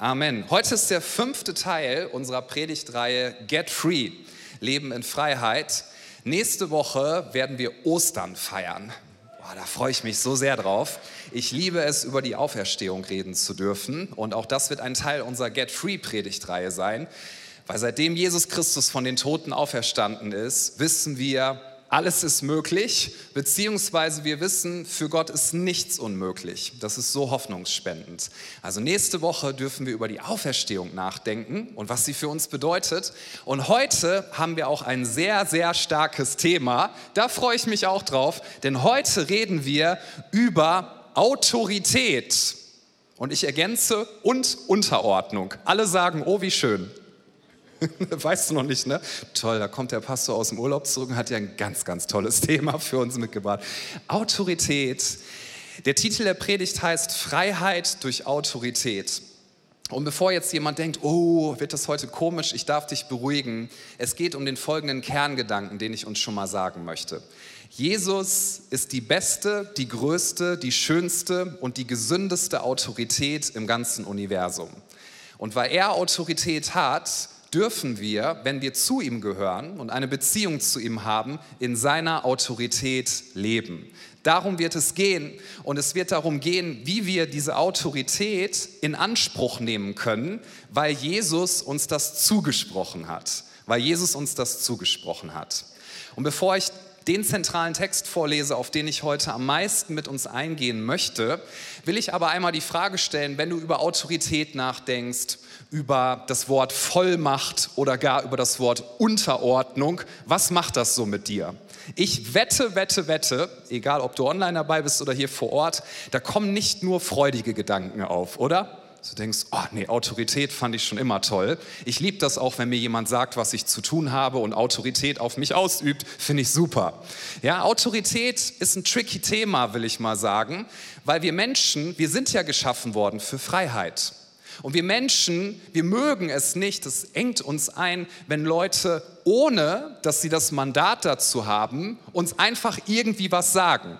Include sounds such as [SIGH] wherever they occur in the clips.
Amen. Heute ist der fünfte Teil unserer Predigtreihe Get Free, Leben in Freiheit. Nächste Woche werden wir Ostern feiern. Boah, da freue ich mich so sehr drauf. Ich liebe es, über die Auferstehung reden zu dürfen. Und auch das wird ein Teil unserer Get Free Predigtreihe sein. Weil seitdem Jesus Christus von den Toten auferstanden ist, wissen wir, alles ist möglich, beziehungsweise wir wissen, für Gott ist nichts unmöglich. Das ist so hoffnungsspendend. Also nächste Woche dürfen wir über die Auferstehung nachdenken und was sie für uns bedeutet. Und heute haben wir auch ein sehr, sehr starkes Thema. Da freue ich mich auch drauf, denn heute reden wir über Autorität. Und ich ergänze und Unterordnung. Alle sagen, oh, wie schön. [LAUGHS] weißt du noch nicht, ne? Toll, da kommt der Pastor aus dem Urlaub zurück und hat ja ein ganz, ganz tolles [LAUGHS] Thema für uns mitgebracht. Autorität. Der Titel der Predigt heißt Freiheit durch Autorität. Und bevor jetzt jemand denkt, oh, wird das heute komisch, ich darf dich beruhigen, es geht um den folgenden Kerngedanken, den ich uns schon mal sagen möchte. Jesus ist die beste, die größte, die schönste und die gesündeste Autorität im ganzen Universum. Und weil er Autorität hat, dürfen wir, wenn wir zu ihm gehören und eine Beziehung zu ihm haben, in seiner Autorität leben. Darum wird es gehen und es wird darum gehen, wie wir diese Autorität in Anspruch nehmen können, weil Jesus uns das zugesprochen hat. Weil Jesus uns das zugesprochen hat. Und bevor ich den zentralen Text vorlese, auf den ich heute am meisten mit uns eingehen möchte, will ich aber einmal die Frage stellen, wenn du über Autorität nachdenkst, über das Wort Vollmacht oder gar über das Wort Unterordnung. Was macht das so mit dir? Ich wette, wette, wette, egal ob du online dabei bist oder hier vor Ort, da kommen nicht nur freudige Gedanken auf, oder? Du denkst, oh nee, Autorität fand ich schon immer toll. Ich liebe das auch, wenn mir jemand sagt, was ich zu tun habe und Autorität auf mich ausübt, finde ich super. Ja, Autorität ist ein tricky Thema, will ich mal sagen, weil wir Menschen, wir sind ja geschaffen worden für Freiheit. Und wir Menschen, wir mögen es nicht, es engt uns ein, wenn Leute, ohne dass sie das Mandat dazu haben, uns einfach irgendwie was sagen.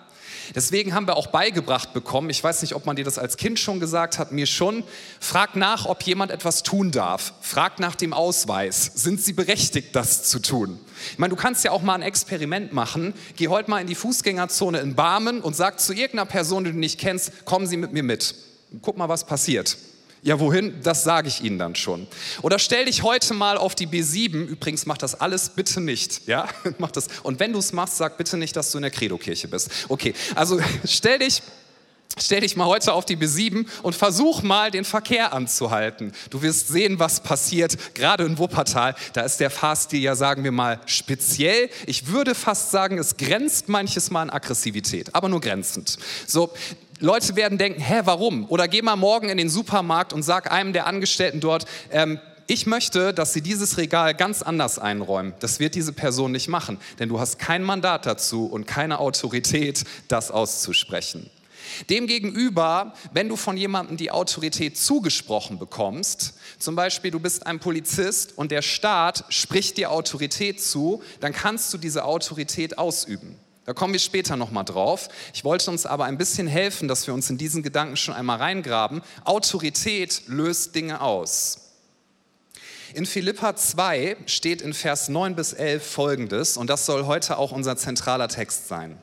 Deswegen haben wir auch beigebracht bekommen, ich weiß nicht, ob man dir das als Kind schon gesagt hat, mir schon, frag nach, ob jemand etwas tun darf. Frag nach dem Ausweis. Sind sie berechtigt, das zu tun? Ich meine, du kannst ja auch mal ein Experiment machen. Geh heute mal in die Fußgängerzone in Barmen und sag zu irgendeiner Person, die du nicht kennst, kommen Sie mit mir mit. Guck mal, was passiert. Ja, wohin? Das sage ich Ihnen dann schon. Oder stell dich heute mal auf die B7. Übrigens, mach das alles bitte nicht. Ja, [LAUGHS] mach das. Und wenn du es machst, sag bitte nicht, dass du in der Credo-Kirche bist. Okay, also [LAUGHS] stell dich Stell dich mal heute auf die B7 und versuch mal den Verkehr anzuhalten. Du wirst sehen, was passiert. Gerade in Wuppertal, da ist der Fahrstil ja, sagen wir mal, speziell. Ich würde fast sagen, es grenzt manches Mal an Aggressivität, aber nur grenzend. So, Leute werden denken, hä, warum? Oder geh mal morgen in den Supermarkt und sag einem der Angestellten dort, ähm, ich möchte, dass Sie dieses Regal ganz anders einräumen. Das wird diese Person nicht machen, denn du hast kein Mandat dazu und keine Autorität, das auszusprechen. Demgegenüber, wenn du von jemandem die Autorität zugesprochen bekommst, zum Beispiel du bist ein Polizist und der Staat spricht dir Autorität zu, dann kannst du diese Autorität ausüben. Da kommen wir später nochmal drauf. Ich wollte uns aber ein bisschen helfen, dass wir uns in diesen Gedanken schon einmal reingraben. Autorität löst Dinge aus. In Philippa 2 steht in Vers 9 bis 11 folgendes, und das soll heute auch unser zentraler Text sein.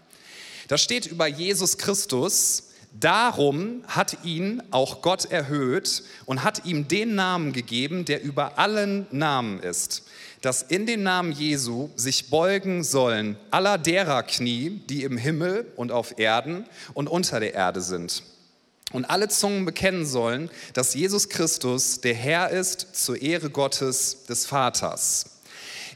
Da steht über Jesus Christus, Darum hat ihn auch Gott erhöht und hat ihm den Namen gegeben, der über allen Namen ist, dass in den Namen Jesu sich beugen sollen aller derer Knie, die im Himmel und auf Erden und unter der Erde sind. Und alle Zungen bekennen sollen, dass Jesus Christus der Herr ist zur Ehre Gottes des Vaters.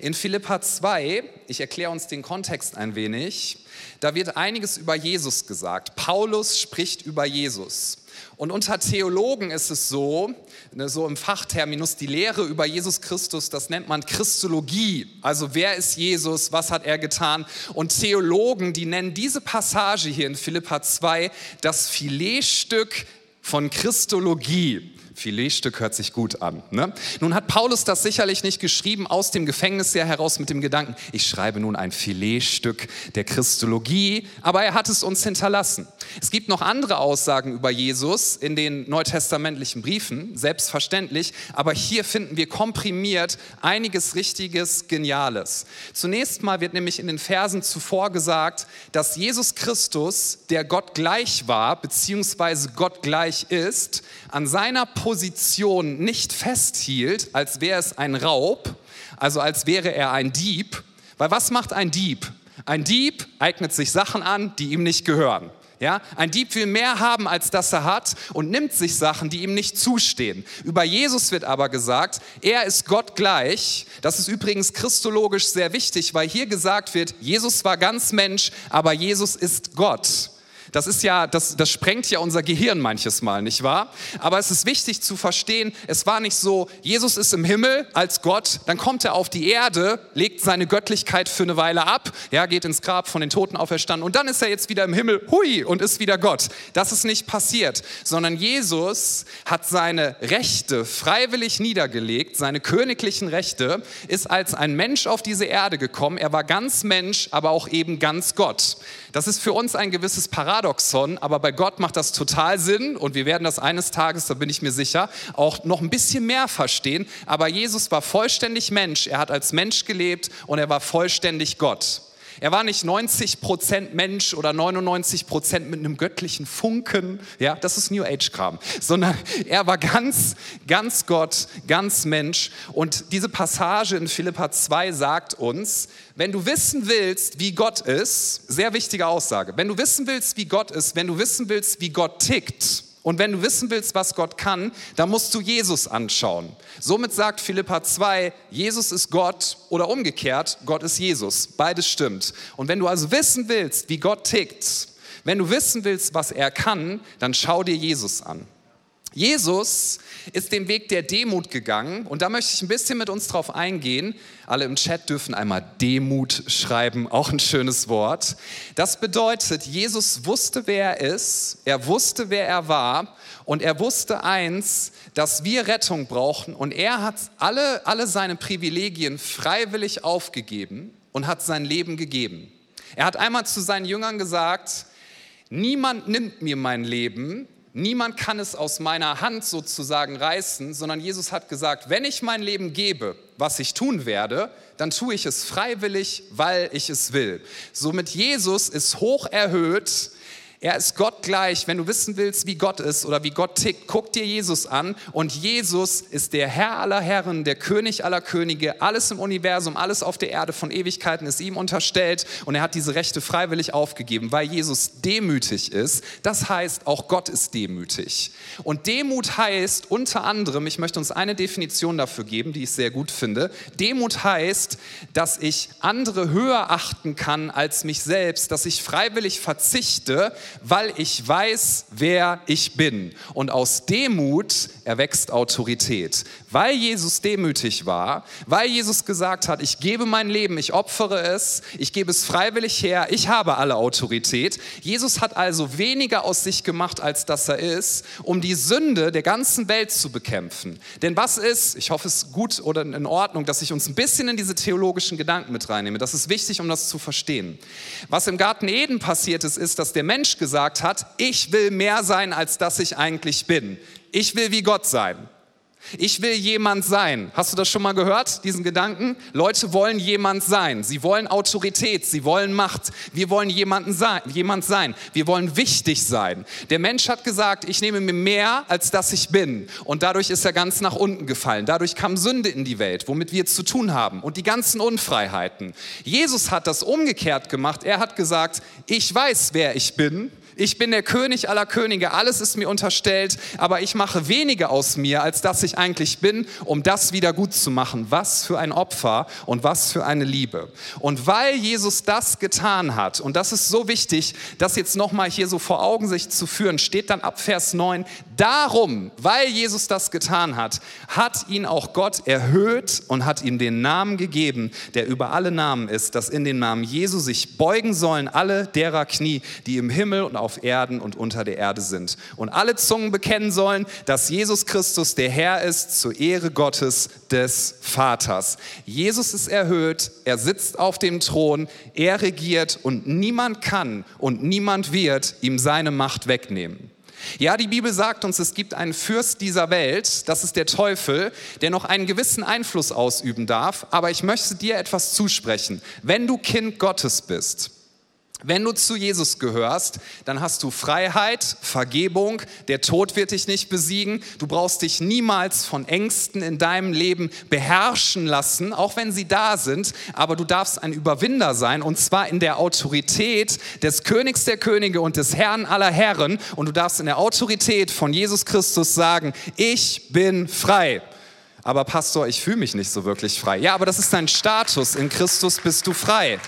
In Philippa 2, ich erkläre uns den Kontext ein wenig, da wird einiges über Jesus gesagt. Paulus spricht über Jesus. Und unter Theologen ist es so, ne, so im Fachterminus, die Lehre über Jesus Christus, das nennt man Christologie. Also wer ist Jesus, was hat er getan? Und Theologen, die nennen diese Passage hier in Philippa 2 das Filetstück von Christologie. Filetstück hört sich gut an. Ne? Nun hat Paulus das sicherlich nicht geschrieben aus dem Gefängnis heraus mit dem Gedanken, ich schreibe nun ein Filetstück der Christologie, aber er hat es uns hinterlassen. Es gibt noch andere Aussagen über Jesus in den neutestamentlichen Briefen, selbstverständlich, aber hier finden wir komprimiert einiges Richtiges, Geniales. Zunächst mal wird nämlich in den Versen zuvor gesagt, dass Jesus Christus, der Gott gleich war, beziehungsweise Gott gleich ist, an seiner Position nicht festhielt, als wäre es ein Raub, also als wäre er ein Dieb. Weil was macht ein Dieb? Ein Dieb eignet sich Sachen an, die ihm nicht gehören. Ja, ein Dieb will mehr haben, als das er hat und nimmt sich Sachen, die ihm nicht zustehen. Über Jesus wird aber gesagt, er ist Gott gleich. Das ist übrigens christologisch sehr wichtig, weil hier gesagt wird, Jesus war ganz Mensch, aber Jesus ist Gott. Das ist ja, das, das sprengt ja unser Gehirn manches Mal, nicht wahr? Aber es ist wichtig zu verstehen, es war nicht so, Jesus ist im Himmel als Gott, dann kommt er auf die Erde, legt seine Göttlichkeit für eine Weile ab, ja, geht ins Grab von den Toten auferstanden und dann ist er jetzt wieder im Himmel, hui, und ist wieder Gott. Das ist nicht passiert, sondern Jesus hat seine Rechte freiwillig niedergelegt, seine königlichen Rechte, ist als ein Mensch auf diese Erde gekommen. Er war ganz Mensch, aber auch eben ganz Gott. Das ist für uns ein gewisses Paradoxon, aber bei Gott macht das total Sinn und wir werden das eines Tages, da bin ich mir sicher, auch noch ein bisschen mehr verstehen. Aber Jesus war vollständig Mensch, er hat als Mensch gelebt und er war vollständig Gott. Er war nicht 90 Prozent Mensch oder 99 Prozent mit einem göttlichen Funken, ja, das ist New Age Kram, sondern er war ganz, ganz Gott, ganz Mensch. Und diese Passage in Philippa 2 sagt uns, wenn du wissen willst, wie Gott ist, sehr wichtige Aussage, wenn du wissen willst, wie Gott ist, wenn du wissen willst, wie Gott tickt, und wenn du wissen willst, was Gott kann, dann musst du Jesus anschauen. Somit sagt Philippa 2, Jesus ist Gott oder umgekehrt, Gott ist Jesus. Beides stimmt. Und wenn du also wissen willst, wie Gott tickt, wenn du wissen willst, was er kann, dann schau dir Jesus an. Jesus ist den Weg der Demut gegangen und da möchte ich ein bisschen mit uns drauf eingehen. Alle im Chat dürfen einmal Demut schreiben, auch ein schönes Wort. Das bedeutet, Jesus wusste, wer er ist, er wusste, wer er war und er wusste eins, dass wir Rettung brauchen und er hat alle, alle seine Privilegien freiwillig aufgegeben und hat sein Leben gegeben. Er hat einmal zu seinen Jüngern gesagt, niemand nimmt mir mein Leben, Niemand kann es aus meiner Hand sozusagen reißen, sondern Jesus hat gesagt, wenn ich mein Leben gebe, was ich tun werde, dann tue ich es freiwillig, weil ich es will. Somit Jesus ist hoch erhöht er ist Gott gleich. Wenn du wissen willst, wie Gott ist oder wie Gott tickt, guck dir Jesus an. Und Jesus ist der Herr aller Herren, der König aller Könige. Alles im Universum, alles auf der Erde von Ewigkeiten ist ihm unterstellt. Und er hat diese Rechte freiwillig aufgegeben, weil Jesus demütig ist. Das heißt, auch Gott ist demütig. Und Demut heißt unter anderem, ich möchte uns eine Definition dafür geben, die ich sehr gut finde. Demut heißt, dass ich andere höher achten kann als mich selbst, dass ich freiwillig verzichte, weil ich weiß, wer ich bin. Und aus Demut erwächst Autorität. Weil Jesus demütig war, weil Jesus gesagt hat, ich gebe mein Leben, ich opfere es, ich gebe es freiwillig her, ich habe alle Autorität. Jesus hat also weniger aus sich gemacht, als dass er ist, um die Sünde der ganzen Welt zu bekämpfen. Denn was ist, ich hoffe es gut oder in Ordnung, dass ich uns ein bisschen in diese theologischen Gedanken mit reinnehme. Das ist wichtig, um das zu verstehen. Was im Garten Eden passiert ist, ist, dass der Mensch gesagt hat, ich will mehr sein, als dass ich eigentlich bin. Ich will wie Gott sein. Ich will jemand sein. Hast du das schon mal gehört, diesen Gedanken? Leute wollen jemand sein. Sie wollen Autorität, sie wollen Macht. Wir wollen jemanden sein, jemand sein. Wir wollen wichtig sein. Der Mensch hat gesagt, ich nehme mir mehr, als dass ich bin. Und dadurch ist er ganz nach unten gefallen. Dadurch kam Sünde in die Welt, womit wir zu tun haben. Und die ganzen Unfreiheiten. Jesus hat das umgekehrt gemacht. Er hat gesagt, ich weiß, wer ich bin ich bin der König aller Könige, alles ist mir unterstellt, aber ich mache weniger aus mir, als dass ich eigentlich bin, um das wieder gut zu machen. Was für ein Opfer und was für eine Liebe. Und weil Jesus das getan hat, und das ist so wichtig, das jetzt nochmal hier so vor Augen sich zu führen, steht dann ab Vers 9, darum, weil Jesus das getan hat, hat ihn auch Gott erhöht und hat ihm den Namen gegeben, der über alle Namen ist, dass in den Namen Jesu sich beugen sollen alle derer Knie, die im Himmel und auf auf Erden und unter der Erde sind. Und alle Zungen bekennen sollen, dass Jesus Christus der Herr ist, zur Ehre Gottes des Vaters. Jesus ist erhöht, er sitzt auf dem Thron, er regiert und niemand kann und niemand wird ihm seine Macht wegnehmen. Ja, die Bibel sagt uns, es gibt einen Fürst dieser Welt, das ist der Teufel, der noch einen gewissen Einfluss ausüben darf, aber ich möchte dir etwas zusprechen. Wenn du Kind Gottes bist, wenn du zu Jesus gehörst, dann hast du Freiheit, Vergebung, der Tod wird dich nicht besiegen, du brauchst dich niemals von Ängsten in deinem Leben beherrschen lassen, auch wenn sie da sind, aber du darfst ein Überwinder sein und zwar in der Autorität des Königs der Könige und des Herrn aller Herren und du darfst in der Autorität von Jesus Christus sagen, ich bin frei. Aber Pastor, ich fühle mich nicht so wirklich frei. Ja, aber das ist dein Status, in Christus bist du frei.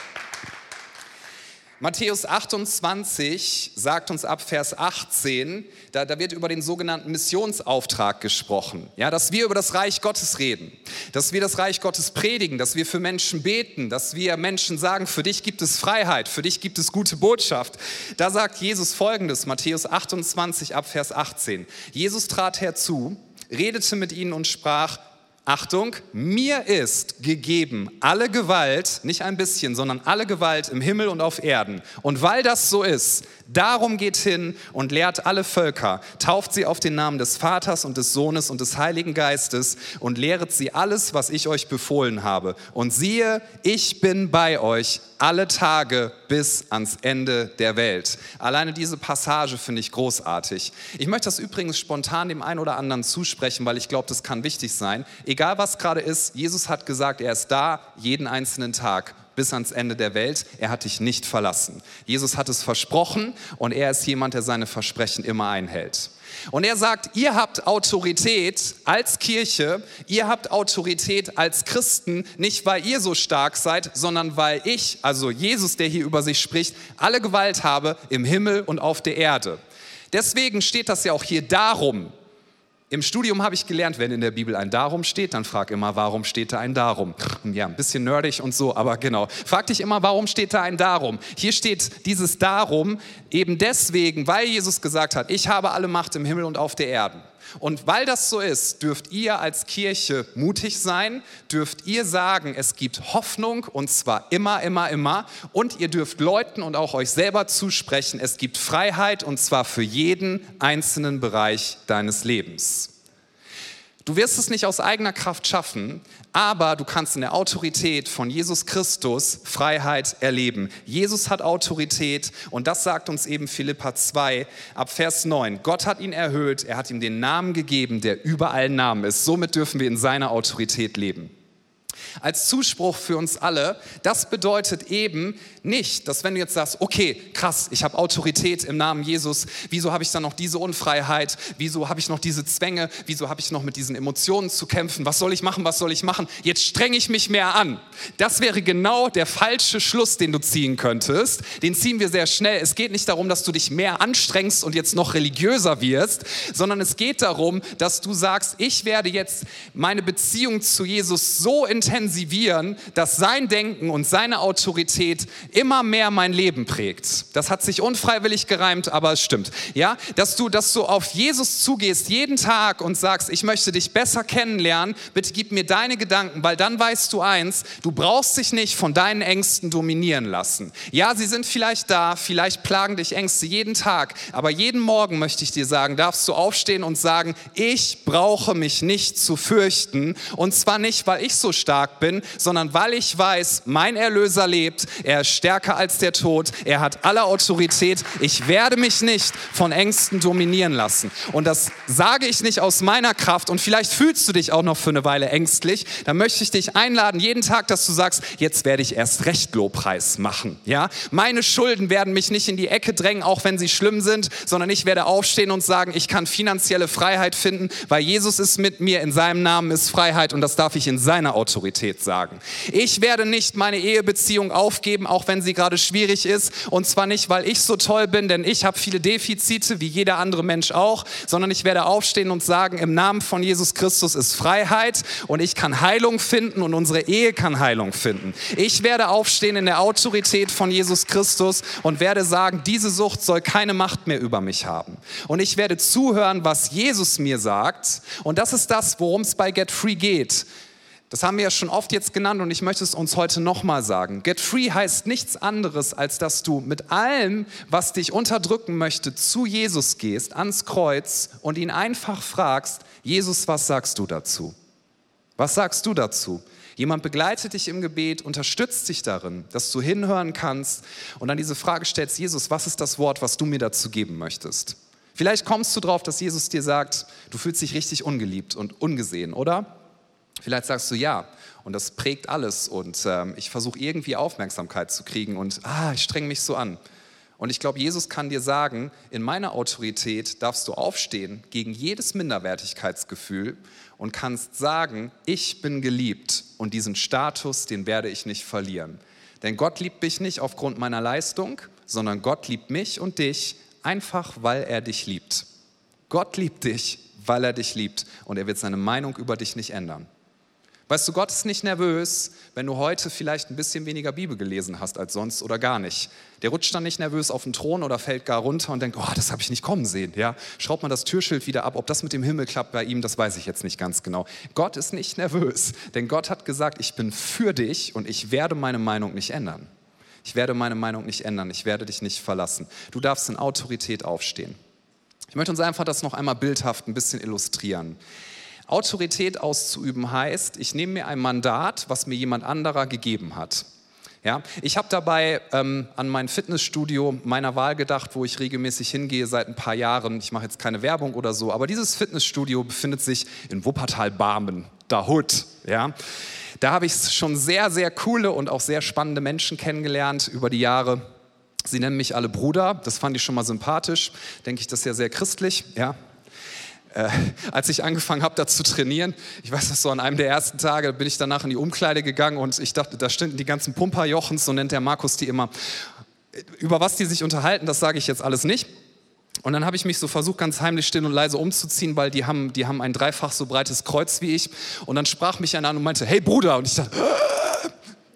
Matthäus 28 sagt uns ab Vers 18, da, da, wird über den sogenannten Missionsauftrag gesprochen. Ja, dass wir über das Reich Gottes reden, dass wir das Reich Gottes predigen, dass wir für Menschen beten, dass wir Menschen sagen, für dich gibt es Freiheit, für dich gibt es gute Botschaft. Da sagt Jesus folgendes, Matthäus 28 ab Vers 18. Jesus trat herzu, redete mit ihnen und sprach, Achtung, mir ist gegeben alle Gewalt, nicht ein bisschen, sondern alle Gewalt im Himmel und auf Erden. Und weil das so ist, darum geht hin und lehrt alle Völker, tauft sie auf den Namen des Vaters und des Sohnes und des Heiligen Geistes und lehret sie alles, was ich euch befohlen habe. Und siehe, ich bin bei euch alle Tage bis ans Ende der Welt. Alleine diese Passage finde ich großartig. Ich möchte das übrigens spontan dem einen oder anderen zusprechen, weil ich glaube, das kann wichtig sein. Egal was gerade ist, Jesus hat gesagt, er ist da jeden einzelnen Tag bis ans Ende der Welt. Er hat dich nicht verlassen. Jesus hat es versprochen und er ist jemand, der seine Versprechen immer einhält. Und er sagt, ihr habt Autorität als Kirche, ihr habt Autorität als Christen, nicht weil ihr so stark seid, sondern weil ich, also Jesus, der hier über sich spricht, alle Gewalt habe im Himmel und auf der Erde. Deswegen steht das ja auch hier darum, im Studium habe ich gelernt, wenn in der Bibel ein Darum steht, dann frag immer, warum steht da ein Darum? Ja, ein bisschen nerdig und so, aber genau. Frag dich immer, warum steht da ein Darum? Hier steht dieses Darum eben deswegen, weil Jesus gesagt hat, ich habe alle Macht im Himmel und auf der Erde. Und weil das so ist, dürft ihr als Kirche mutig sein, dürft ihr sagen, es gibt Hoffnung und zwar immer, immer, immer. Und ihr dürft Leuten und auch euch selber zusprechen, es gibt Freiheit und zwar für jeden einzelnen Bereich deines Lebens. Du wirst es nicht aus eigener Kraft schaffen, aber du kannst in der Autorität von Jesus Christus Freiheit erleben. Jesus hat Autorität und das sagt uns eben Philippa 2 ab Vers 9. Gott hat ihn erhöht, er hat ihm den Namen gegeben, der über allen Namen ist. Somit dürfen wir in seiner Autorität leben als Zuspruch für uns alle, das bedeutet eben nicht, dass wenn du jetzt sagst, okay, krass, ich habe Autorität im Namen Jesus, wieso habe ich dann noch diese Unfreiheit, wieso habe ich noch diese Zwänge, wieso habe ich noch mit diesen Emotionen zu kämpfen, was soll ich machen, was soll ich machen, jetzt strenge ich mich mehr an. Das wäre genau der falsche Schluss, den du ziehen könntest. Den ziehen wir sehr schnell. Es geht nicht darum, dass du dich mehr anstrengst und jetzt noch religiöser wirst, sondern es geht darum, dass du sagst, ich werde jetzt meine Beziehung zu Jesus so intensiv intensivieren, dass sein Denken und seine Autorität immer mehr mein Leben prägt. Das hat sich unfreiwillig gereimt, aber es stimmt. Ja, dass du, dass du auf Jesus zugehst jeden Tag und sagst, ich möchte dich besser kennenlernen. Bitte gib mir deine Gedanken, weil dann weißt du eins, du brauchst dich nicht von deinen Ängsten dominieren lassen. Ja, sie sind vielleicht da, vielleicht plagen dich Ängste jeden Tag, aber jeden Morgen möchte ich dir sagen, darfst du aufstehen und sagen, ich brauche mich nicht zu fürchten und zwar nicht, weil ich so stark stark bin, sondern weil ich weiß, mein Erlöser lebt, er ist stärker als der Tod, er hat alle Autorität, ich werde mich nicht von Ängsten dominieren lassen. Und das sage ich nicht aus meiner Kraft und vielleicht fühlst du dich auch noch für eine Weile ängstlich, dann möchte ich dich einladen, jeden Tag, dass du sagst, jetzt werde ich erst recht Lobpreis machen. Ja? Meine Schulden werden mich nicht in die Ecke drängen, auch wenn sie schlimm sind, sondern ich werde aufstehen und sagen, ich kann finanzielle Freiheit finden, weil Jesus ist mit mir, in seinem Namen ist Freiheit und das darf ich in seiner Autorität Autorität sagen. Ich werde nicht meine Ehebeziehung aufgeben, auch wenn sie gerade schwierig ist. Und zwar nicht, weil ich so toll bin, denn ich habe viele Defizite, wie jeder andere Mensch auch, sondern ich werde aufstehen und sagen, im Namen von Jesus Christus ist Freiheit und ich kann Heilung finden und unsere Ehe kann Heilung finden. Ich werde aufstehen in der Autorität von Jesus Christus und werde sagen, diese Sucht soll keine Macht mehr über mich haben. Und ich werde zuhören, was Jesus mir sagt. Und das ist das, worum es bei Get Free geht. Das haben wir ja schon oft jetzt genannt und ich möchte es uns heute nochmal sagen. Get Free heißt nichts anderes, als dass du mit allem, was dich unterdrücken möchte, zu Jesus gehst, ans Kreuz und ihn einfach fragst, Jesus, was sagst du dazu? Was sagst du dazu? Jemand begleitet dich im Gebet, unterstützt dich darin, dass du hinhören kannst und dann diese Frage stellst, Jesus, was ist das Wort, was du mir dazu geben möchtest? Vielleicht kommst du drauf, dass Jesus dir sagt, du fühlst dich richtig ungeliebt und ungesehen, oder? Vielleicht sagst du ja und das prägt alles und äh, ich versuche irgendwie Aufmerksamkeit zu kriegen und ah, ich strenge mich so an. Und ich glaube, Jesus kann dir sagen, in meiner Autorität darfst du aufstehen gegen jedes Minderwertigkeitsgefühl und kannst sagen, ich bin geliebt und diesen Status, den werde ich nicht verlieren. Denn Gott liebt mich nicht aufgrund meiner Leistung, sondern Gott liebt mich und dich einfach, weil er dich liebt. Gott liebt dich, weil er dich liebt und er wird seine Meinung über dich nicht ändern. Weißt du, Gott ist nicht nervös, wenn du heute vielleicht ein bisschen weniger Bibel gelesen hast als sonst oder gar nicht. Der rutscht dann nicht nervös auf den Thron oder fällt gar runter und denkt, oh, das habe ich nicht kommen sehen. Ja, schraubt man das Türschild wieder ab. Ob das mit dem Himmel klappt bei ihm, das weiß ich jetzt nicht ganz genau. Gott ist nicht nervös, denn Gott hat gesagt, ich bin für dich und ich werde meine Meinung nicht ändern. Ich werde meine Meinung nicht ändern. Ich werde dich nicht verlassen. Du darfst in Autorität aufstehen. Ich möchte uns einfach das noch einmal bildhaft ein bisschen illustrieren. Autorität auszuüben heißt, ich nehme mir ein Mandat, was mir jemand anderer gegeben hat. Ja, ich habe dabei ähm, an mein Fitnessstudio meiner Wahl gedacht, wo ich regelmäßig hingehe seit ein paar Jahren. Ich mache jetzt keine Werbung oder so, aber dieses Fitnessstudio befindet sich in Wuppertal-Barmen, da Hood. Ja. Da habe ich schon sehr, sehr coole und auch sehr spannende Menschen kennengelernt über die Jahre. Sie nennen mich alle Bruder, das fand ich schon mal sympathisch. Denke ich, das ist ja sehr christlich. Ja, äh, als ich angefangen habe, da zu trainieren, ich weiß das so, an einem der ersten Tage bin ich danach in die Umkleide gegangen und ich dachte, da standen die ganzen Pumperjochens, so nennt der Markus die immer. Über was die sich unterhalten, das sage ich jetzt alles nicht. Und dann habe ich mich so versucht, ganz heimlich still und leise umzuziehen, weil die haben, die haben ein dreifach so breites Kreuz wie ich. Und dann sprach mich einer an und meinte, hey Bruder. Und ich dachte,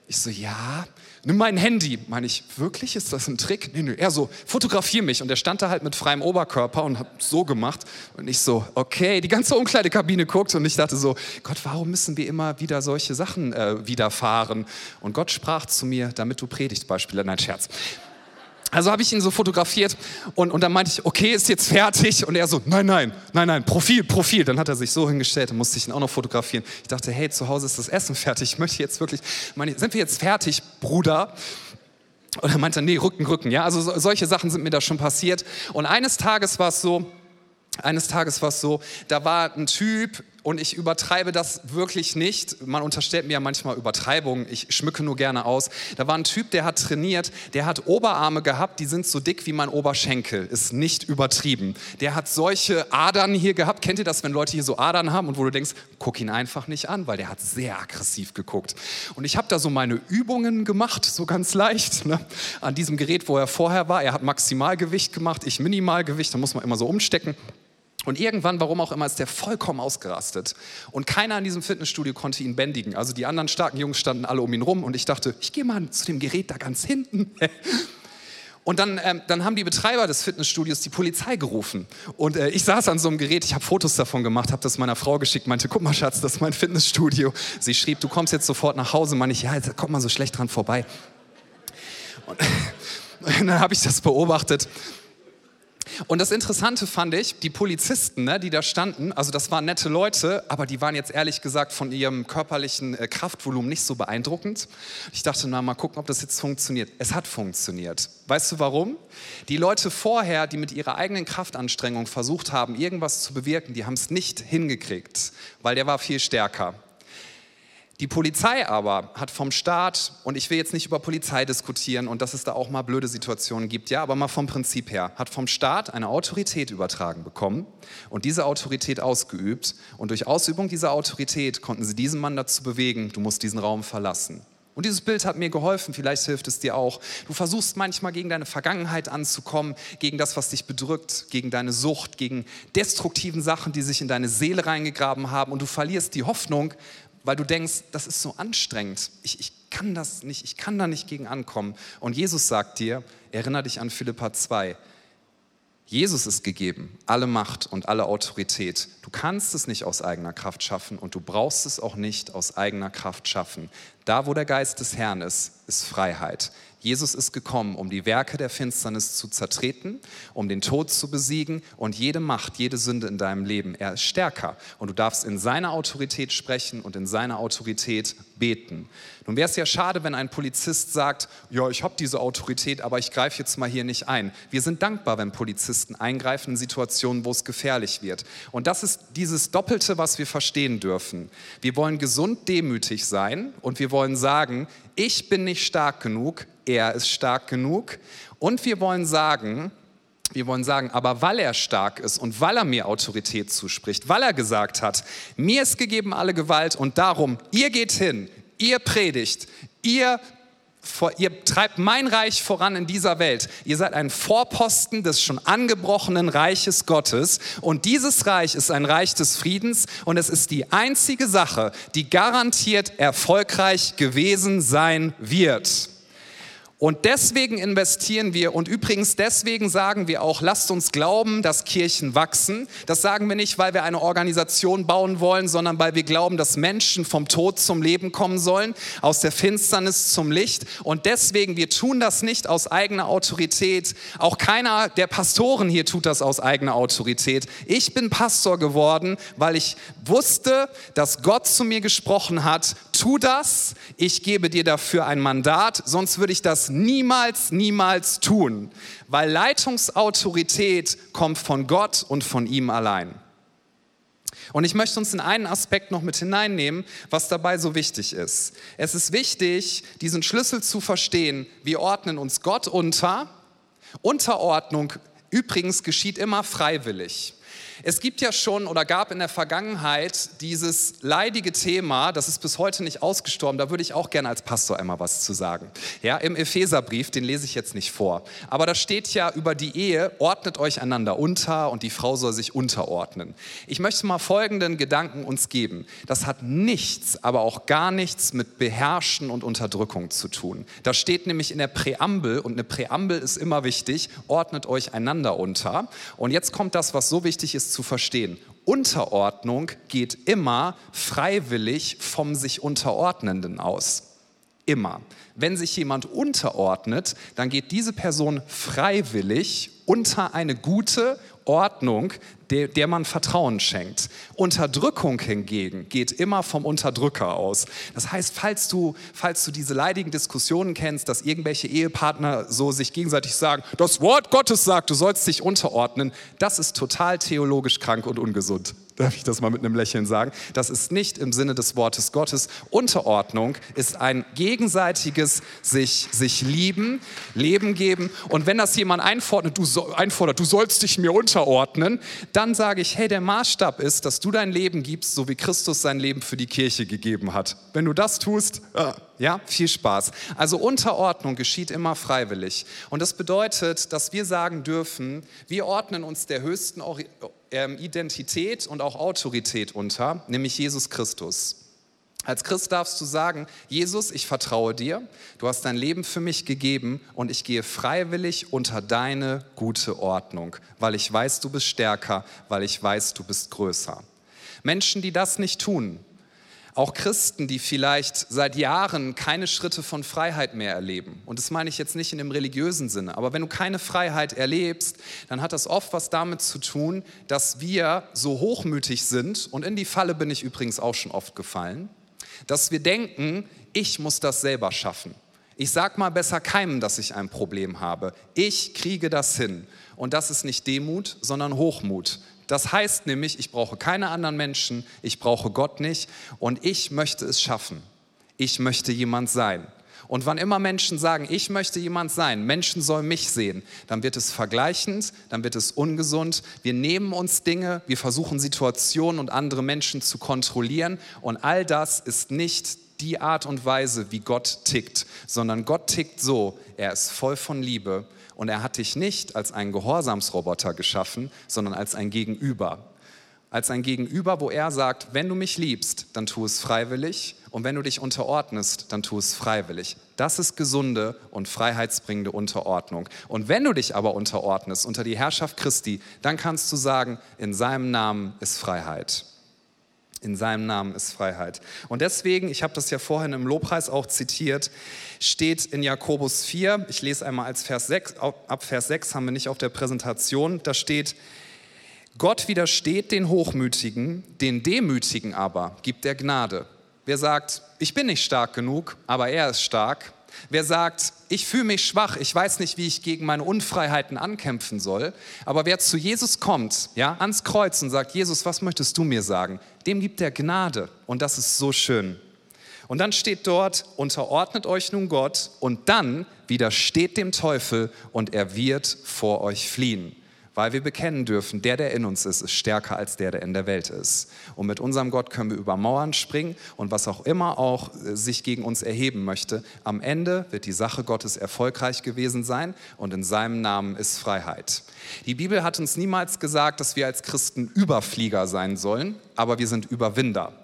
ich so, ja nimm mein Handy. Meine ich, wirklich, ist das ein Trick? Nee, nee. Er so, fotografier mich. Und er stand da halt mit freiem Oberkörper und hat so gemacht. Und ich so, okay, die ganze Umkleidekabine guckt. Und ich dachte so, Gott, warum müssen wir immer wieder solche Sachen äh, widerfahren? Und Gott sprach zu mir, damit du Predigtbeispiele, nein, Scherz. Also habe ich ihn so fotografiert und, und dann meinte ich, okay, ist jetzt fertig? Und er so, nein, nein, nein, nein, Profil, Profil. Dann hat er sich so hingestellt, dann musste ich ihn auch noch fotografieren. Ich dachte, hey, zu Hause ist das Essen fertig. Ich möchte jetzt wirklich, meine, sind wir jetzt fertig, Bruder? Und er meinte, nee, Rücken, Rücken. Ja, also so, solche Sachen sind mir da schon passiert. Und eines Tages war es so, eines Tages war es so, da war ein Typ, und ich übertreibe das wirklich nicht. Man unterstellt mir ja manchmal Übertreibungen. Ich schmücke nur gerne aus. Da war ein Typ, der hat trainiert, der hat Oberarme gehabt, die sind so dick wie mein Oberschenkel. Ist nicht übertrieben. Der hat solche Adern hier gehabt. Kennt ihr das, wenn Leute hier so Adern haben und wo du denkst, guck ihn einfach nicht an, weil der hat sehr aggressiv geguckt. Und ich habe da so meine Übungen gemacht, so ganz leicht, ne? an diesem Gerät, wo er vorher war. Er hat Maximalgewicht gemacht, ich Minimalgewicht. Da muss man immer so umstecken. Und irgendwann, warum auch immer, ist der vollkommen ausgerastet. Und keiner in diesem Fitnessstudio konnte ihn bändigen. Also die anderen starken Jungs standen alle um ihn rum und ich dachte, ich gehe mal zu dem Gerät da ganz hinten. [LAUGHS] Und dann, ähm, dann haben die Betreiber des Fitnessstudios die Polizei gerufen. Und äh, ich saß an so einem Gerät, ich habe Fotos davon gemacht, habe das meiner Frau geschickt, meinte, guck mal Schatz, das ist mein Fitnessstudio. Sie schrieb, du kommst jetzt sofort nach Hause. Meine ich, ja, da kommt man so schlecht dran vorbei. Und, [LAUGHS] und dann habe ich das beobachtet und das Interessante fand ich, die Polizisten, ne, die da standen, also das waren nette Leute, aber die waren jetzt ehrlich gesagt von ihrem körperlichen äh, Kraftvolumen nicht so beeindruckend. Ich dachte, na mal gucken, ob das jetzt funktioniert. Es hat funktioniert. Weißt du warum? Die Leute vorher, die mit ihrer eigenen Kraftanstrengung versucht haben, irgendwas zu bewirken, die haben es nicht hingekriegt, weil der war viel stärker. Die Polizei aber hat vom Staat, und ich will jetzt nicht über Polizei diskutieren und dass es da auch mal blöde Situationen gibt, ja, aber mal vom Prinzip her, hat vom Staat eine Autorität übertragen bekommen und diese Autorität ausgeübt. Und durch Ausübung dieser Autorität konnten sie diesen Mann dazu bewegen, du musst diesen Raum verlassen. Und dieses Bild hat mir geholfen, vielleicht hilft es dir auch. Du versuchst manchmal gegen deine Vergangenheit anzukommen, gegen das, was dich bedrückt, gegen deine Sucht, gegen destruktiven Sachen, die sich in deine Seele reingegraben haben und du verlierst die Hoffnung, weil du denkst, das ist so anstrengend. Ich, ich kann das nicht, ich kann da nicht gegen ankommen. Und Jesus sagt dir, erinnere dich an Philippa 2, Jesus ist gegeben, alle Macht und alle Autorität. Du kannst es nicht aus eigener Kraft schaffen und du brauchst es auch nicht aus eigener Kraft schaffen. Da, wo der Geist des Herrn ist, ist Freiheit. Jesus ist gekommen, um die Werke der Finsternis zu zertreten, um den Tod zu besiegen und jede Macht, jede Sünde in deinem Leben. Er ist stärker und du darfst in seiner Autorität sprechen und in seiner Autorität beten. Nun wäre es ja schade, wenn ein Polizist sagt, ja, ich habe diese Autorität, aber ich greife jetzt mal hier nicht ein. Wir sind dankbar, wenn Polizisten eingreifen in Situationen, wo es gefährlich wird. Und das ist dieses Doppelte, was wir verstehen dürfen. Wir wollen gesund demütig sein und wir wollen sagen, ich bin nicht stark genug, er ist stark genug. Und wir wollen sagen, wir wollen sagen, aber weil er stark ist und weil er mir Autorität zuspricht, weil er gesagt hat, mir ist gegeben alle Gewalt und darum, ihr geht hin, ihr predigt, ihr ihr treibt mein Reich voran in dieser Welt. Ihr seid ein Vorposten des schon angebrochenen Reiches Gottes. Und dieses Reich ist ein Reich des Friedens. Und es ist die einzige Sache, die garantiert erfolgreich gewesen sein wird. Und deswegen investieren wir und übrigens deswegen sagen wir auch, lasst uns glauben, dass Kirchen wachsen. Das sagen wir nicht, weil wir eine Organisation bauen wollen, sondern weil wir glauben, dass Menschen vom Tod zum Leben kommen sollen, aus der Finsternis zum Licht. Und deswegen, wir tun das nicht aus eigener Autorität. Auch keiner der Pastoren hier tut das aus eigener Autorität. Ich bin Pastor geworden, weil ich wusste, dass Gott zu mir gesprochen hat, tu das, ich gebe dir dafür ein Mandat, sonst würde ich das niemals, niemals tun, weil Leitungsautorität kommt von Gott und von ihm allein. Und ich möchte uns in einen Aspekt noch mit hineinnehmen, was dabei so wichtig ist. Es ist wichtig, diesen Schlüssel zu verstehen. Wir ordnen uns Gott unter. Unterordnung übrigens geschieht immer freiwillig. Es gibt ja schon oder gab in der Vergangenheit dieses leidige Thema, das ist bis heute nicht ausgestorben, da würde ich auch gerne als Pastor einmal was zu sagen. Ja, im Epheserbrief, den lese ich jetzt nicht vor, aber da steht ja über die Ehe, ordnet euch einander unter und die Frau soll sich unterordnen. Ich möchte mal folgenden Gedanken uns geben. Das hat nichts, aber auch gar nichts mit Beherrschen und Unterdrückung zu tun. Da steht nämlich in der Präambel und eine Präambel ist immer wichtig, ordnet euch einander unter. Und jetzt kommt das, was so wichtig ist zu verstehen. Unterordnung geht immer freiwillig vom sich Unterordnenden aus. Immer. Wenn sich jemand unterordnet, dann geht diese Person freiwillig unter eine gute Ordnung, der, der man Vertrauen schenkt. Unterdrückung hingegen geht immer vom Unterdrücker aus. Das heißt, falls du, falls du diese leidigen Diskussionen kennst, dass irgendwelche Ehepartner so sich gegenseitig sagen, das Wort Gottes sagt, du sollst dich unterordnen, das ist total theologisch krank und ungesund [LAUGHS] darf ich das mal mit einem Lächeln sagen. Das ist nicht im Sinne des Wortes Gottes. Unterordnung ist ein gegenseitiges sich, sich lieben, Leben geben. Und wenn das jemand einfordert du, so, einfordert, du sollst dich mir unterordnen, dann sage ich, hey, der Maßstab ist, dass du dein Leben gibst, so wie Christus sein Leben für die Kirche gegeben hat. Wenn du das tust, äh, ja, viel Spaß. Also Unterordnung geschieht immer freiwillig. Und das bedeutet, dass wir sagen dürfen, wir ordnen uns der höchsten ähm, Identität und auch Autorität unter, nämlich Jesus Christus. Als Christ darfst du sagen, Jesus, ich vertraue dir, du hast dein Leben für mich gegeben und ich gehe freiwillig unter deine gute Ordnung, weil ich weiß, du bist stärker, weil ich weiß, du bist größer. Menschen, die das nicht tun, auch Christen, die vielleicht seit Jahren keine Schritte von Freiheit mehr erleben. Und das meine ich jetzt nicht in dem religiösen Sinne. Aber wenn du keine Freiheit erlebst, dann hat das oft was damit zu tun, dass wir so hochmütig sind. Und in die Falle bin ich übrigens auch schon oft gefallen, dass wir denken, ich muss das selber schaffen. Ich sag mal besser keinem, dass ich ein Problem habe. Ich kriege das hin. Und das ist nicht Demut, sondern Hochmut. Das heißt nämlich, ich brauche keine anderen Menschen, ich brauche Gott nicht und ich möchte es schaffen. Ich möchte jemand sein. Und wann immer Menschen sagen, ich möchte jemand sein, Menschen sollen mich sehen, dann wird es vergleichend, dann wird es ungesund. Wir nehmen uns Dinge, wir versuchen Situationen und andere Menschen zu kontrollieren und all das ist nicht die Art und Weise, wie Gott tickt, sondern Gott tickt so, er ist voll von Liebe und er hat dich nicht als einen Gehorsamsroboter geschaffen, sondern als ein Gegenüber. Als ein Gegenüber, wo er sagt, wenn du mich liebst, dann tu es freiwillig und wenn du dich unterordnest, dann tu es freiwillig. Das ist gesunde und freiheitsbringende Unterordnung. Und wenn du dich aber unterordnest unter die Herrschaft Christi, dann kannst du sagen, in seinem Namen ist Freiheit. In seinem Namen ist Freiheit. Und deswegen, ich habe das ja vorhin im Lobpreis auch zitiert, steht in Jakobus 4, ich lese einmal als Vers 6, ab Vers 6 haben wir nicht auf der Präsentation, da steht, Gott widersteht den Hochmütigen, den Demütigen aber gibt er Gnade. Wer sagt, ich bin nicht stark genug, aber er ist stark, Wer sagt, ich fühle mich schwach, ich weiß nicht, wie ich gegen meine Unfreiheiten ankämpfen soll, aber wer zu Jesus kommt, ja, ans Kreuz und sagt, Jesus, was möchtest du mir sagen? Dem gibt er Gnade. Und das ist so schön. Und dann steht dort, unterordnet euch nun Gott. Und dann widersteht dem Teufel und er wird vor euch fliehen weil wir bekennen dürfen, der, der in uns ist, ist stärker als der, der in der Welt ist. Und mit unserem Gott können wir über Mauern springen und was auch immer auch äh, sich gegen uns erheben möchte. Am Ende wird die Sache Gottes erfolgreich gewesen sein und in seinem Namen ist Freiheit. Die Bibel hat uns niemals gesagt, dass wir als Christen Überflieger sein sollen, aber wir sind Überwinder.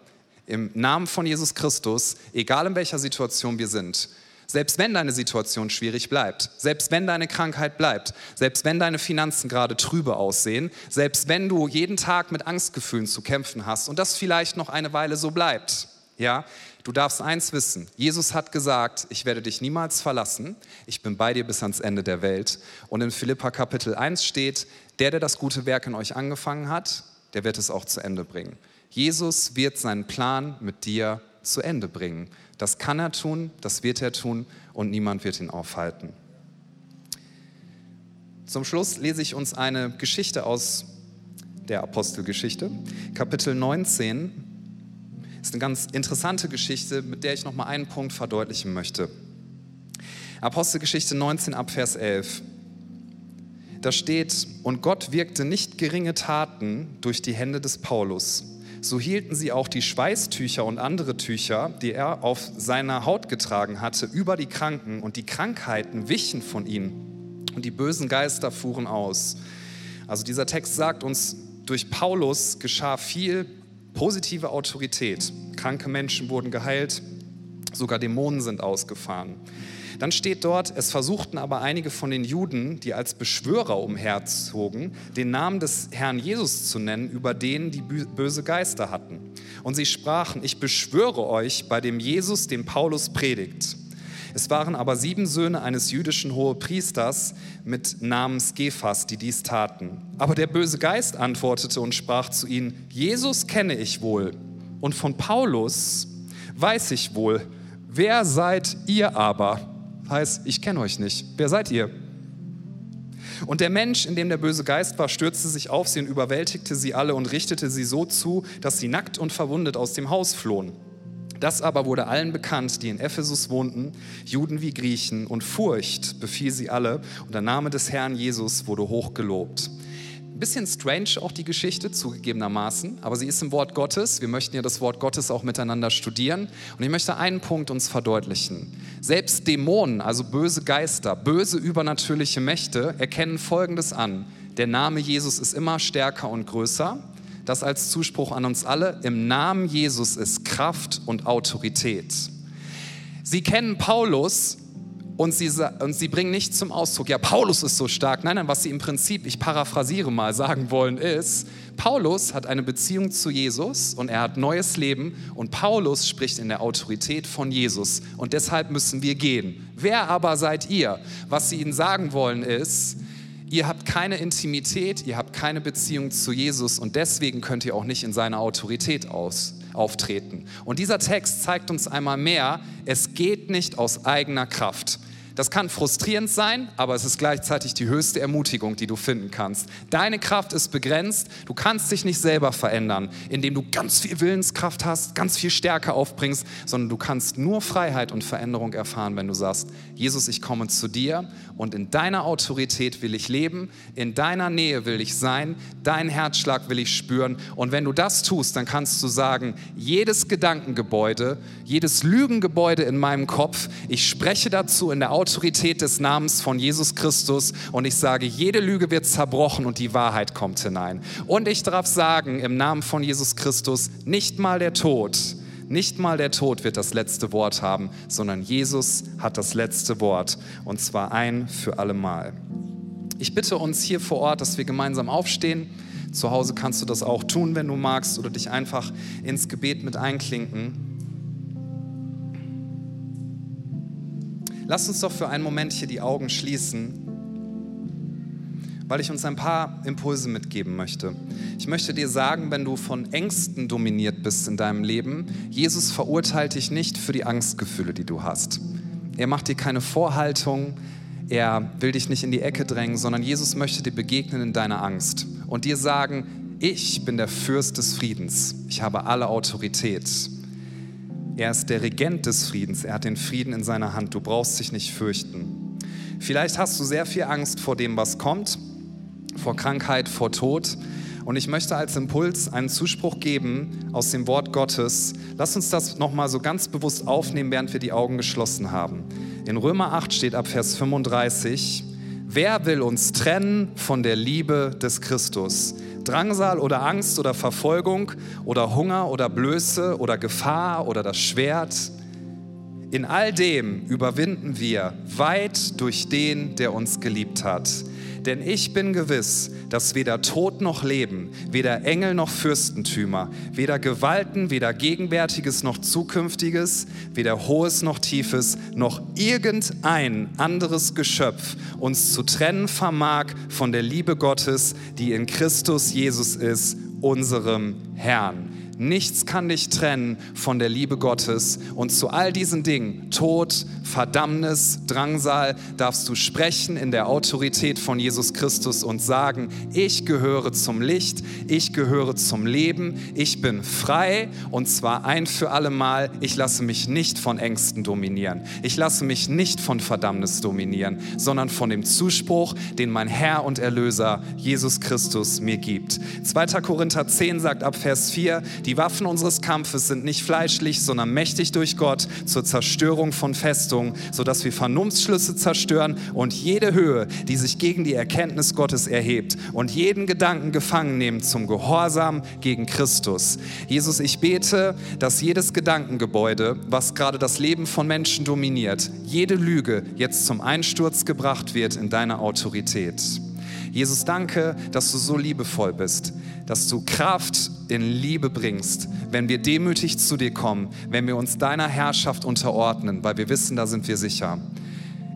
Im Namen von Jesus Christus, egal in welcher Situation wir sind, selbst wenn deine Situation schwierig bleibt, selbst wenn deine Krankheit bleibt, selbst wenn deine Finanzen gerade trübe aussehen, selbst wenn du jeden Tag mit Angstgefühlen zu kämpfen hast und das vielleicht noch eine Weile so bleibt, ja, du darfst eins wissen. Jesus hat gesagt, ich werde dich niemals verlassen. Ich bin bei dir bis ans Ende der Welt. Und in Philippa Kapitel 1 steht, der, der das gute Werk in euch angefangen hat, der wird es auch zu Ende bringen. Jesus wird seinen Plan mit dir zu Ende bringen. Das kann er tun, das wird er tun und niemand wird ihn aufhalten. Zum Schluss lese ich uns eine Geschichte aus der Apostelgeschichte, Kapitel 19. Das ist eine ganz interessante Geschichte, mit der ich noch mal einen Punkt verdeutlichen möchte. Apostelgeschichte 19 ab Vers 11. Da steht, und Gott wirkte nicht geringe Taten durch die Hände des Paulus so hielten sie auch die Schweißtücher und andere Tücher, die er auf seiner Haut getragen hatte, über die Kranken und die Krankheiten wichen von ihnen und die bösen Geister fuhren aus. Also dieser Text sagt uns, durch Paulus geschah viel positive Autorität. Kranke Menschen wurden geheilt, sogar Dämonen sind ausgefahren. Dann steht dort, es versuchten aber einige von den Juden, die als Beschwörer umherzogen, den Namen des Herrn Jesus zu nennen, über den die böse Geister hatten. Und sie sprachen, ich beschwöre euch bei dem Jesus, den Paulus predigt. Es waren aber sieben Söhne eines jüdischen Hohepriesters mit Namen Skephas, die dies taten. Aber der böse Geist antwortete und sprach zu ihnen, Jesus kenne ich wohl und von Paulus weiß ich wohl. Wer seid ihr aber? Heißt, ich kenne euch nicht. Wer seid ihr? Und der Mensch, in dem der böse Geist war, stürzte sich auf sie und überwältigte sie alle und richtete sie so zu, dass sie nackt und verwundet aus dem Haus flohen. Das aber wurde allen bekannt, die in Ephesus wohnten, Juden wie Griechen, und Furcht befiel sie alle, und der Name des Herrn Jesus wurde hochgelobt bisschen strange auch die Geschichte, zugegebenermaßen, aber sie ist im Wort Gottes. Wir möchten ja das Wort Gottes auch miteinander studieren. Und ich möchte einen Punkt uns verdeutlichen. Selbst Dämonen, also böse Geister, böse übernatürliche Mächte, erkennen Folgendes an. Der Name Jesus ist immer stärker und größer. Das als Zuspruch an uns alle. Im Namen Jesus ist Kraft und Autorität. Sie kennen Paulus und sie, und sie bringen nicht zum Ausdruck, ja, Paulus ist so stark. Nein, nein, was sie im Prinzip, ich paraphrasiere mal, sagen wollen ist, Paulus hat eine Beziehung zu Jesus und er hat neues Leben und Paulus spricht in der Autorität von Jesus und deshalb müssen wir gehen. Wer aber seid ihr? Was sie ihnen sagen wollen ist, ihr habt keine Intimität, ihr habt keine Beziehung zu Jesus und deswegen könnt ihr auch nicht in seiner Autorität aus, auftreten. Und dieser Text zeigt uns einmal mehr, es geht nicht aus eigener Kraft. Das kann frustrierend sein, aber es ist gleichzeitig die höchste Ermutigung, die du finden kannst. Deine Kraft ist begrenzt. Du kannst dich nicht selber verändern, indem du ganz viel Willenskraft hast, ganz viel Stärke aufbringst, sondern du kannst nur Freiheit und Veränderung erfahren, wenn du sagst, Jesus, ich komme zu dir und in deiner Autorität will ich leben, in deiner Nähe will ich sein, deinen Herzschlag will ich spüren. Und wenn du das tust, dann kannst du sagen, jedes Gedankengebäude, jedes Lügengebäude in meinem Kopf, ich spreche dazu in der Autorität, Autorität des Namens von Jesus Christus und ich sage, jede Lüge wird zerbrochen und die Wahrheit kommt hinein. Und ich darf sagen, im Namen von Jesus Christus, nicht mal der Tod, nicht mal der Tod wird das letzte Wort haben, sondern Jesus hat das letzte Wort und zwar ein für alle Mal. Ich bitte uns hier vor Ort, dass wir gemeinsam aufstehen. Zu Hause kannst du das auch tun, wenn du magst, oder dich einfach ins Gebet mit einklinken. Lass uns doch für einen Moment hier die Augen schließen, weil ich uns ein paar Impulse mitgeben möchte. Ich möchte dir sagen, wenn du von Ängsten dominiert bist in deinem Leben, Jesus verurteilt dich nicht für die Angstgefühle, die du hast. Er macht dir keine Vorhaltung, er will dich nicht in die Ecke drängen, sondern Jesus möchte dir begegnen in deiner Angst und dir sagen, ich bin der Fürst des Friedens, ich habe alle Autorität. Er ist der Regent des Friedens. Er hat den Frieden in seiner Hand. Du brauchst dich nicht fürchten. Vielleicht hast du sehr viel Angst vor dem, was kommt, vor Krankheit, vor Tod. Und ich möchte als Impuls einen Zuspruch geben aus dem Wort Gottes. Lass uns das nochmal so ganz bewusst aufnehmen, während wir die Augen geschlossen haben. In Römer 8 steht ab Vers 35, wer will uns trennen von der Liebe des Christus? Drangsal oder Angst oder Verfolgung oder Hunger oder Blöße oder Gefahr oder das Schwert. In all dem überwinden wir weit durch den, der uns geliebt hat. Denn ich bin gewiss, dass weder Tod noch Leben, weder Engel noch Fürstentümer, weder Gewalten, weder Gegenwärtiges noch Zukünftiges, weder Hohes noch Tiefes, noch irgendein anderes Geschöpf uns zu trennen vermag von der Liebe Gottes, die in Christus Jesus ist, unserem Herrn. Nichts kann dich trennen von der Liebe Gottes. Und zu all diesen Dingen, Tod, Verdammnis, Drangsal, darfst du sprechen in der Autorität von Jesus Christus und sagen, ich gehöre zum Licht, ich gehöre zum Leben, ich bin frei und zwar ein für alle Mal, ich lasse mich nicht von Ängsten dominieren. Ich lasse mich nicht von Verdammnis dominieren, sondern von dem Zuspruch, den mein Herr und Erlöser Jesus Christus mir gibt. 2. Korinther 10 sagt ab Vers 4, die Waffen unseres Kampfes sind nicht fleischlich, sondern mächtig durch Gott zur Zerstörung von Festungen, sodass wir Vernunftsschlüsse zerstören und jede Höhe, die sich gegen die Erkenntnis Gottes erhebt und jeden Gedanken gefangen nehmen zum Gehorsam gegen Christus. Jesus, ich bete, dass jedes Gedankengebäude, was gerade das Leben von Menschen dominiert, jede Lüge jetzt zum Einsturz gebracht wird in deiner Autorität. Jesus, danke, dass du so liebevoll bist, dass du Kraft in Liebe bringst, wenn wir demütig zu dir kommen, wenn wir uns deiner Herrschaft unterordnen, weil wir wissen, da sind wir sicher.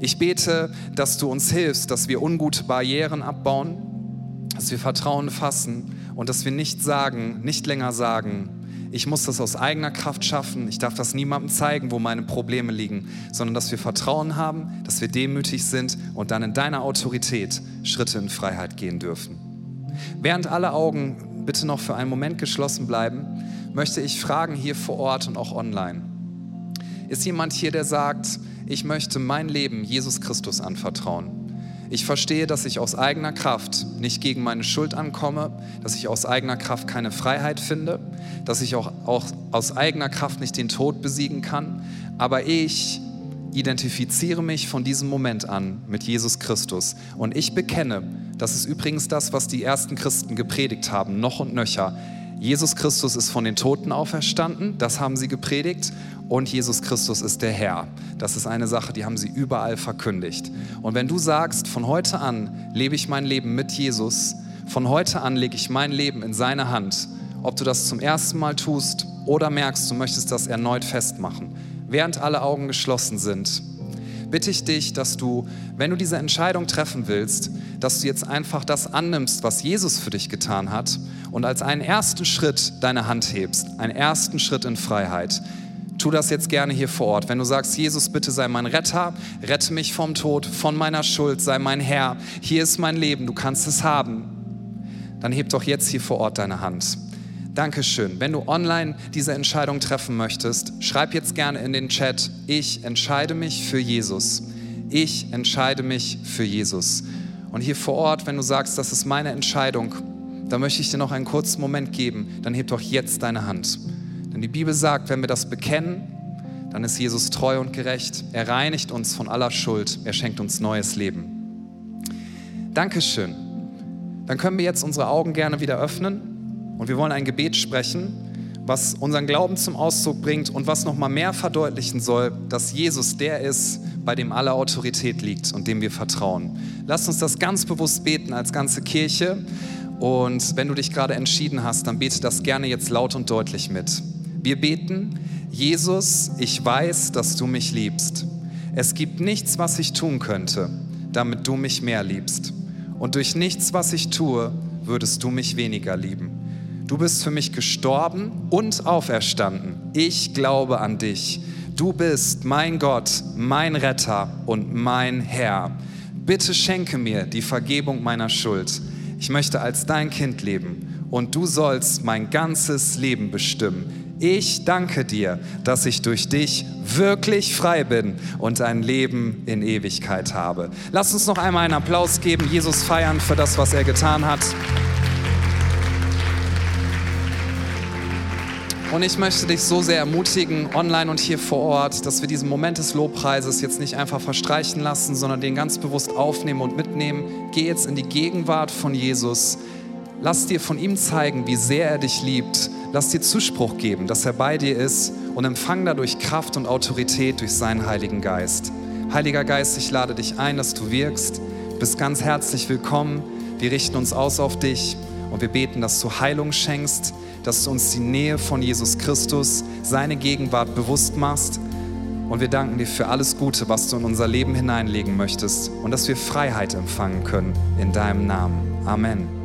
Ich bete, dass du uns hilfst, dass wir ungute Barrieren abbauen, dass wir Vertrauen fassen und dass wir nicht sagen, nicht länger sagen, ich muss das aus eigener Kraft schaffen, ich darf das niemandem zeigen, wo meine Probleme liegen, sondern dass wir Vertrauen haben, dass wir demütig sind und dann in deiner Autorität Schritte in Freiheit gehen dürfen. Während alle Augen bitte noch für einen Moment geschlossen bleiben, möchte ich fragen hier vor Ort und auch online. Ist jemand hier, der sagt, ich möchte mein Leben Jesus Christus anvertrauen? Ich verstehe, dass ich aus eigener Kraft nicht gegen meine Schuld ankomme, dass ich aus eigener Kraft keine Freiheit finde, dass ich auch, auch aus eigener Kraft nicht den Tod besiegen kann. Aber ich identifiziere mich von diesem Moment an mit Jesus Christus. Und ich bekenne, das ist übrigens das, was die ersten Christen gepredigt haben, noch und nöcher. Jesus Christus ist von den Toten auferstanden, das haben sie gepredigt und Jesus Christus ist der Herr. Das ist eine Sache, die haben sie überall verkündigt. Und wenn du sagst, von heute an lebe ich mein Leben mit Jesus, von heute an lege ich mein Leben in seine Hand, ob du das zum ersten Mal tust oder merkst, du möchtest das erneut festmachen, während alle Augen geschlossen sind, bitte ich dich, dass du, wenn du diese Entscheidung treffen willst, dass du jetzt einfach das annimmst, was Jesus für dich getan hat und als einen ersten Schritt deine Hand hebst, einen ersten Schritt in Freiheit. tu das jetzt gerne hier vor Ort. Wenn du sagst, Jesus, bitte sei mein Retter, rette mich vom Tod, von meiner Schuld, sei mein Herr, hier ist mein Leben, du kannst es haben, dann heb doch jetzt hier vor Ort deine Hand. Dankeschön. Wenn du online diese Entscheidung treffen möchtest, schreib jetzt gerne in den Chat, ich entscheide mich für Jesus. Ich entscheide mich für Jesus. Und hier vor Ort, wenn du sagst, das ist meine Entscheidung, dann möchte ich dir noch einen kurzen Moment geben, dann heb doch jetzt deine Hand. Denn die Bibel sagt, wenn wir das bekennen, dann ist Jesus treu und gerecht. Er reinigt uns von aller Schuld. Er schenkt uns neues Leben. Dankeschön. Dann können wir jetzt unsere Augen gerne wieder öffnen und wir wollen ein Gebet sprechen, was unseren Glauben zum Ausdruck bringt und was noch mal mehr verdeutlichen soll, dass Jesus der ist, bei dem alle Autorität liegt und dem wir vertrauen. Lass uns das ganz bewusst beten als ganze Kirche. Und wenn du dich gerade entschieden hast, dann bete das gerne jetzt laut und deutlich mit. Wir beten, Jesus, ich weiß, dass du mich liebst. Es gibt nichts, was ich tun könnte, damit du mich mehr liebst. Und durch nichts, was ich tue, würdest du mich weniger lieben. Du bist für mich gestorben und auferstanden. Ich glaube an dich. Du bist mein Gott, mein Retter und mein Herr. Bitte schenke mir die Vergebung meiner Schuld. Ich möchte als dein Kind leben und du sollst mein ganzes Leben bestimmen. Ich danke dir, dass ich durch dich wirklich frei bin und ein Leben in Ewigkeit habe. Lass uns noch einmal einen Applaus geben, Jesus feiern für das, was er getan hat. Und ich möchte dich so sehr ermutigen, online und hier vor Ort, dass wir diesen Moment des Lobpreises jetzt nicht einfach verstreichen lassen, sondern den ganz bewusst aufnehmen und mitnehmen. Geh jetzt in die Gegenwart von Jesus. Lass dir von ihm zeigen, wie sehr er dich liebt. Lass dir Zuspruch geben, dass er bei dir ist und empfang dadurch Kraft und Autorität durch seinen Heiligen Geist. Heiliger Geist, ich lade dich ein, dass du wirkst. Du bist ganz herzlich willkommen. Wir richten uns aus auf dich und wir beten, dass du Heilung schenkst, dass du uns die Nähe von Jesus Christus, seine Gegenwart bewusst machst. Und wir danken dir für alles Gute, was du in unser Leben hineinlegen möchtest und dass wir Freiheit empfangen können in deinem Namen. Amen.